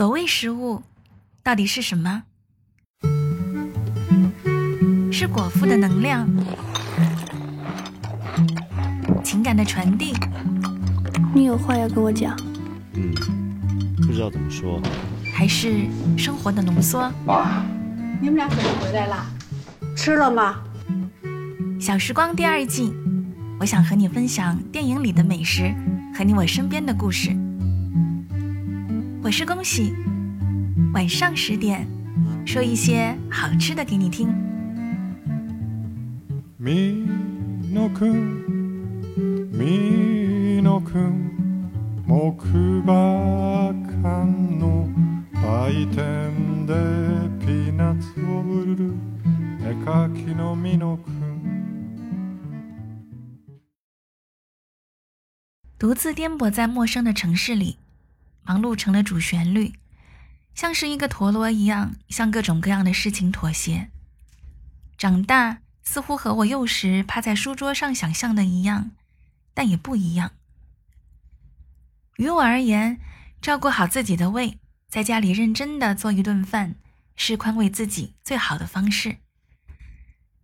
所谓食物，到底是什么？是果腹的能量，情感的传递，你有话要跟我讲？嗯，不知道怎么说。还是生活的浓缩？爸，你们俩怎么回来了？吃了吗？小时光第二季，我想和你分享电影里的美食和你我身边的故事。我是恭喜，晚上十点说一些好吃的给你听。みのくんみのくん木馬館の売店でピーナッツを売る絵描きのみのくん独自颠簸在陌生的城市里， 忙碌成了主旋律，像是一个陀螺一样，向各种各样的事情妥协。长大似乎和我幼时趴在书桌上想象的一样，但也不一样。于我而言，照顾好自己的胃，在家里认真的做一顿饭，是宽慰自己最好的方式。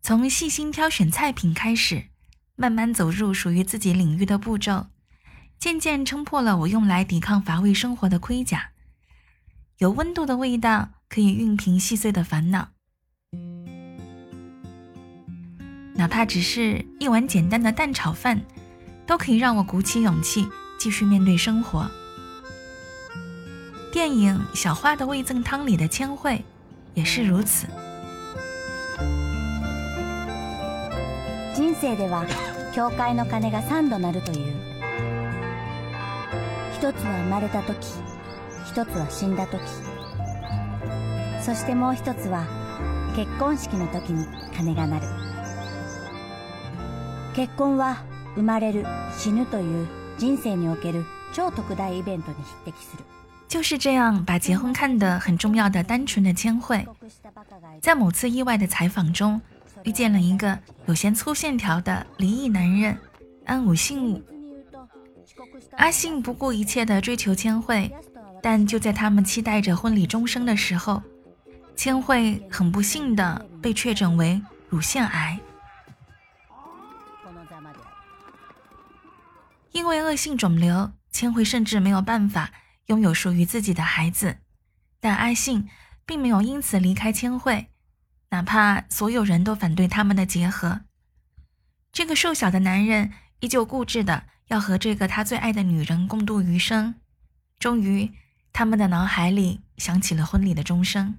从细心挑选菜品开始，慢慢走入属于自己领域的步骤。渐渐撑破了我用来抵抗乏味生活的盔甲。有温度的味道可以熨平细碎的烦恼，哪怕只是一碗简单的蛋炒饭，都可以让我鼓起勇气继续面对生活。电影《小花的味增汤》里的千惠也是如此。人生では教会の鐘が三度鳴るという。 一つは生まれた時一つは死んだ時そしてもう一つは結婚式の時に鐘が鳴る結婚は生まれる死ぬという人生における超特大イベントに匹敵する就是这样，把结婚看得很重要的单纯的千惠，在某次意外的采访中，遇见了一个有些粗线条的离异男人安武信武。阿信不顾一切地追求千惠，但就在他们期待着婚礼终生的时候，千惠很不幸地被确诊为乳腺癌。因为恶性肿瘤，千惠甚至没有办法拥有属于自己的孩子。但阿信并没有因此离开千惠，哪怕所有人都反对他们的结合。这个瘦小的男人依旧固执的。要和这个他最爱的女人共度余生，终于，他们的脑海里响起了婚礼的钟声。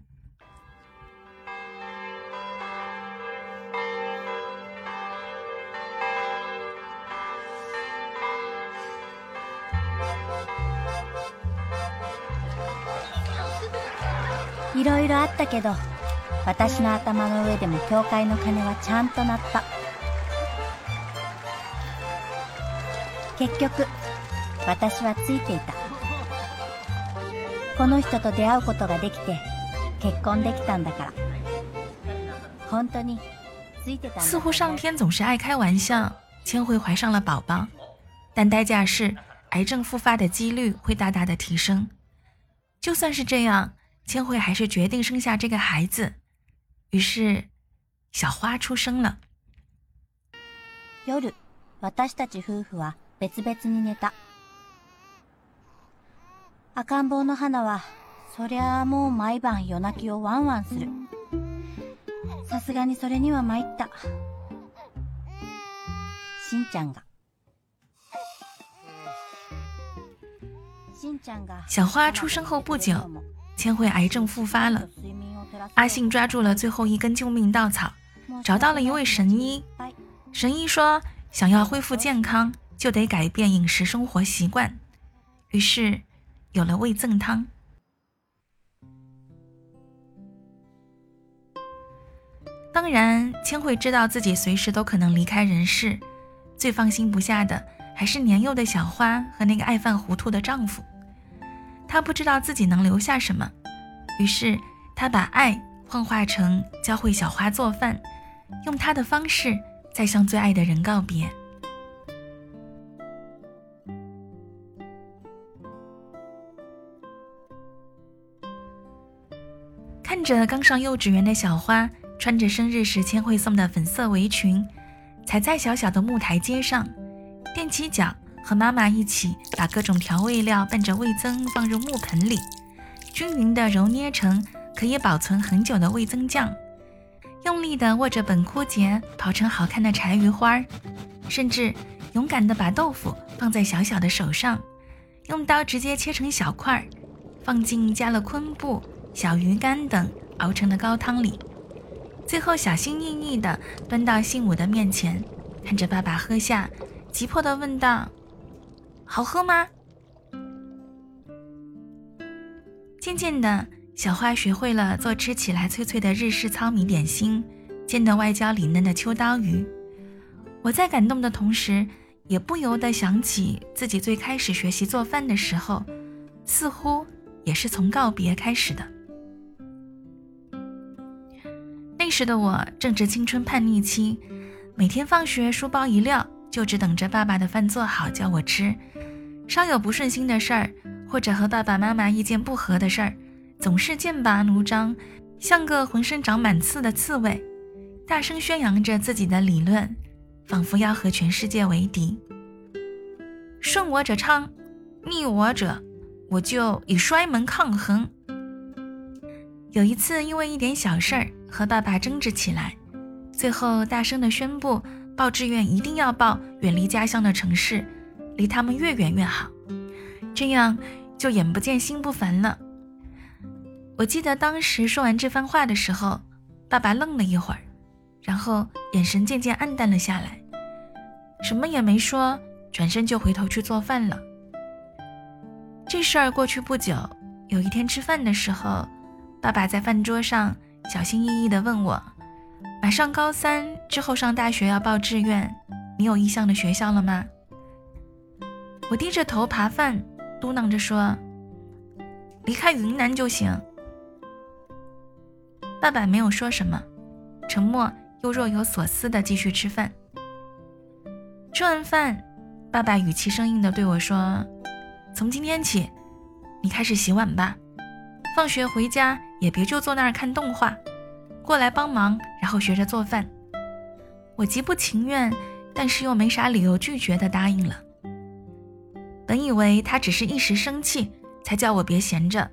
いろいろあったけど、私の頭の上でも教会の鐘はちゃんと鳴った。 結局私はついていたこの人と出会うことができて結婚できたんだから本当についてた似乎上天总是爱开玩笑千惠怀上了宝宝但代价是癌症复发的几率会大大的提升就算是这样千惠还是决定生下这个孩子于是小花出生了夜私たち夫婦は 別々に寝た。赤ん坊の花は、そりゃあもう毎晩夜泣きをワンワンする。さすがにそれには参った。しんちゃんが。小花出生后不久，千惠癌症复发了。阿信抓住了最后一根救命稻草，找到了一位神医。神医说，想要恢复健康。 就得改变饮食生活习惯，于是有了味增汤。当然，千惠知道自己随时都可能离开人世，最放心不下的还是年幼的小花和那个爱犯糊涂的丈夫。她不知道自己能留下什么，于是她把爱幻化成教会小花做饭，用她的方式再向最爱的人告别。着刚上幼稚园的小花穿着生日时千惠送的粉色围裙，踩在小小的木台阶上，踮起脚和妈妈一起把各种调味料拌着味增放入木盆里，均匀地揉捏成可以保存很久的味增酱。用力地握着本枯节刨成好看的柴鱼花儿，甚至勇敢地把豆腐放在小小的手上，用刀直接切成小块，放进加了昆布、小鱼干等熬成的高汤里，最后小心翼翼地端到信武的面前，看着爸爸喝下，急迫地问道：“好喝吗？”渐渐的。小花学会了做吃起来脆脆的日式糙米点心，煎的外焦里嫩的秋刀鱼。我在感动的同时，也不由得想起自己最开始学习做饭的时候，似乎也是从告别开始的。那时的我正值青春叛逆期，每天放学书包一撂，就只等着爸爸的饭做好叫我吃。稍有不顺心的事儿，或者和爸爸妈妈意见不合的事儿。总是剑拔弩张，像个浑身长满刺的刺猬，大声宣扬着自己的理论，仿佛要和全世界为敌。顺我者昌，逆我者，我就以摔门抗衡。有一次，因为一点小事儿和爸爸争执起来，最后大声地宣布报志愿一定要报远离家乡的城市，离他们越远越好，这样就眼不见心不烦了。我记得当时说完这番话的时候，爸爸愣了一会儿，然后眼神渐渐暗淡了下来，什么也没说，转身就回头去做饭了。这事儿过去不久，有一天吃饭的时候，爸爸在饭桌上小心翼翼地问我：“马上高三之后上大学要报志愿，你有意向的学校了吗？”我低着头扒饭，嘟囔着说：“离开云南就行。”爸爸没有说什么，沉默又若有所思地继续吃饭。吃完饭，爸爸语气生硬地对我说：“从今天起，你开始洗碗吧。放学回家也别就坐那儿看动画，过来帮忙，然后学着做饭。”我极不情愿，但是又没啥理由拒绝的答应了。本以为他只是一时生气才叫我别闲着，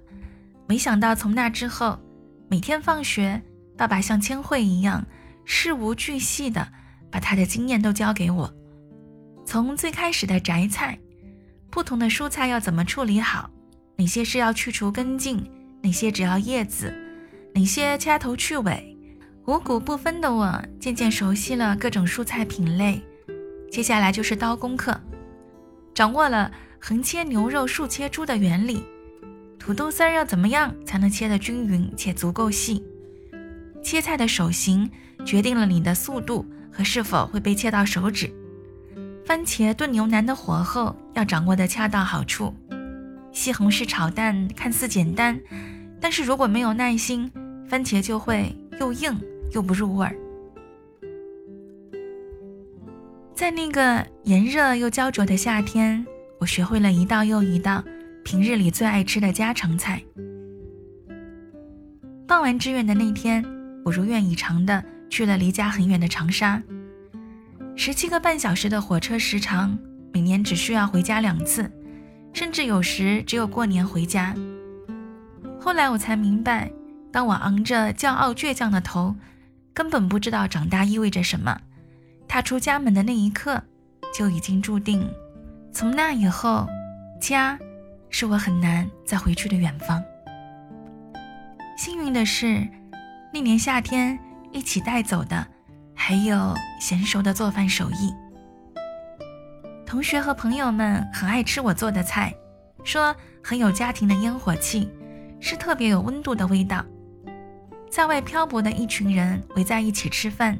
没想到从那之后。每天放学，爸爸像千惠一样事无巨细的把他的经验都教给我。从最开始的摘菜，不同的蔬菜要怎么处理好，哪些是要去除根茎，哪些只要叶子，哪些掐头去尾，五谷不分的我渐渐熟悉了各种蔬菜品类。接下来就是刀工课，掌握了横切牛肉、竖切猪的原理。土豆丝儿要怎么样才能切得均匀且足够细？切菜的手型决定了你的速度和是否会被切到手指。番茄炖牛腩的火候要掌握得恰到好处。西红柿炒蛋看似简单，但是如果没有耐心，番茄就会又硬又不入味儿。在那个炎热又焦灼的夏天，我学会了一道又一道。平日里最爱吃的家常菜。报完志愿的那天，我如愿以偿的去了离家很远的长沙，十七个半小时的火车时长，每年只需要回家两次，甚至有时只有过年回家。后来我才明白，当我昂着骄傲倔强的头，根本不知道长大意味着什么。踏出家门的那一刻，就已经注定，从那以后，家。是我很难再回去的远方。幸运的是，那年夏天一起带走的还有娴熟的做饭手艺。同学和朋友们很爱吃我做的菜，说很有家庭的烟火气，是特别有温度的味道。在外漂泊的一群人围在一起吃饭，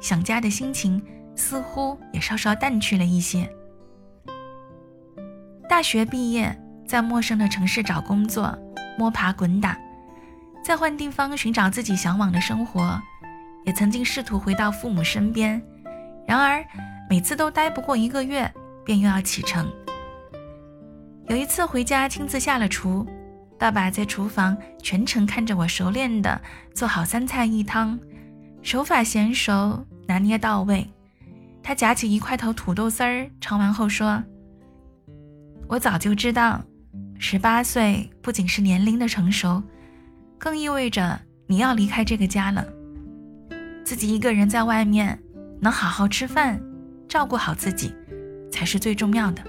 想家的心情似乎也稍稍淡去了一些。大学毕业。在陌生的城市找工作，摸爬滚打，在换地方寻找自己向往的生活，也曾经试图回到父母身边，然而每次都待不过一个月，便又要启程。有一次回家亲自下了厨，爸爸在厨房全程看着我熟练的做好三菜一汤，手法娴熟，拿捏到位。他夹起一块头土豆丝儿，尝完后说：“我早就知道，十八岁不仅是年龄的成熟，更意味着你要离开这个家了。自己一个人在外面，能好好吃饭，照顾好自己，才是最重要的。”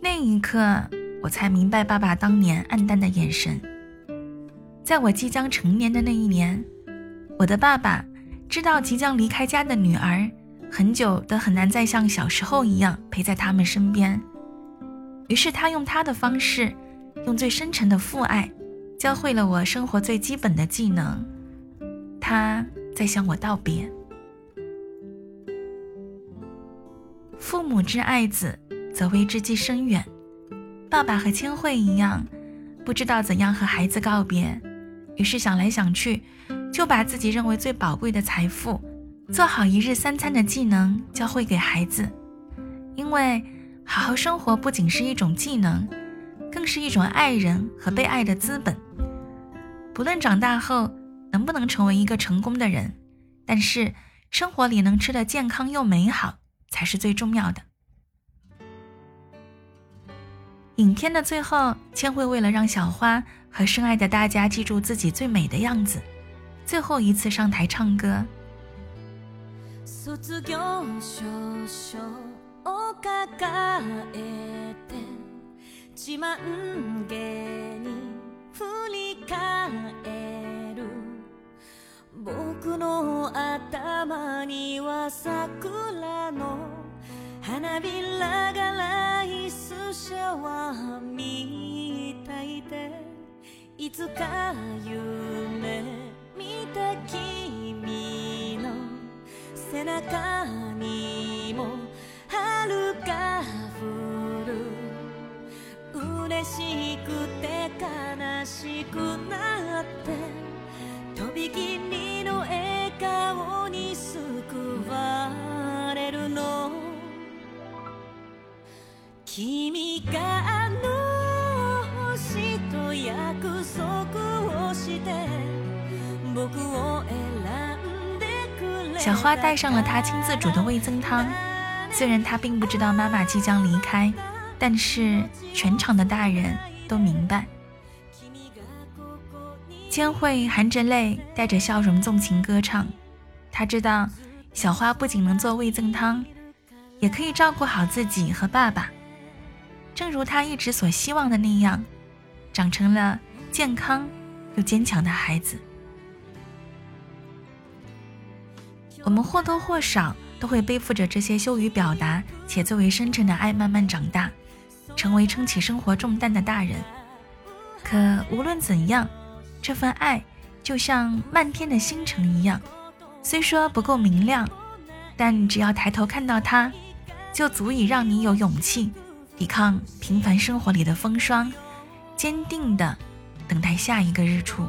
那一刻，我才明白爸爸当年暗淡的眼神。在我即将成年的那一年，我的爸爸知道即将离开家的女儿很久都很难再像小时候一样陪在他们身边，于是他用他的方式，用最深沉的父爱，教会了我生活最基本的技能。他在向我道别。父母之爱子。则为之计深远。爸爸和千惠一样，不知道怎样和孩子告别，于是想来想去，就把自己认为最宝贵的财富——做好一日三餐的技能教会给孩子。因为好好生活不仅是一种技能，更是一种爱人和被爱的资本。不论长大后能不能成为一个成功的人，但是生活里能吃得健康又美好，才是最重要的。影片的最后，千惠为了让小花和深爱的大家记住自己最美的样子，最后一次上台唱歌。シャワーみたいで。いつか夢見た君の背中にも春が降る。嬉しくて悲しくなって。とびきりの笑顔に救わ君があの星と約束をして僕を選んでくれ小花带上了他亲自煮的味增汤，虽然他并不知道妈妈即将离开，但是全场的大人都明白。千惠含着泪，带着笑容纵情歌唱。他知道，小花不仅能做味增汤，也可以照顾好自己和爸爸。 正如他一直所希望的那样，长成了健康又坚强的孩子。我们或多或少都会背负着这些羞于表达且最为深沉的爱，慢慢长大，成为撑起生活重担的大人。可无论怎样，这份爱就像漫天的星辰一样，虽说不够明亮，但只要抬头看到它，就足以让你有勇气。抵抗平凡生活里的风霜，坚定的等待下一个日出。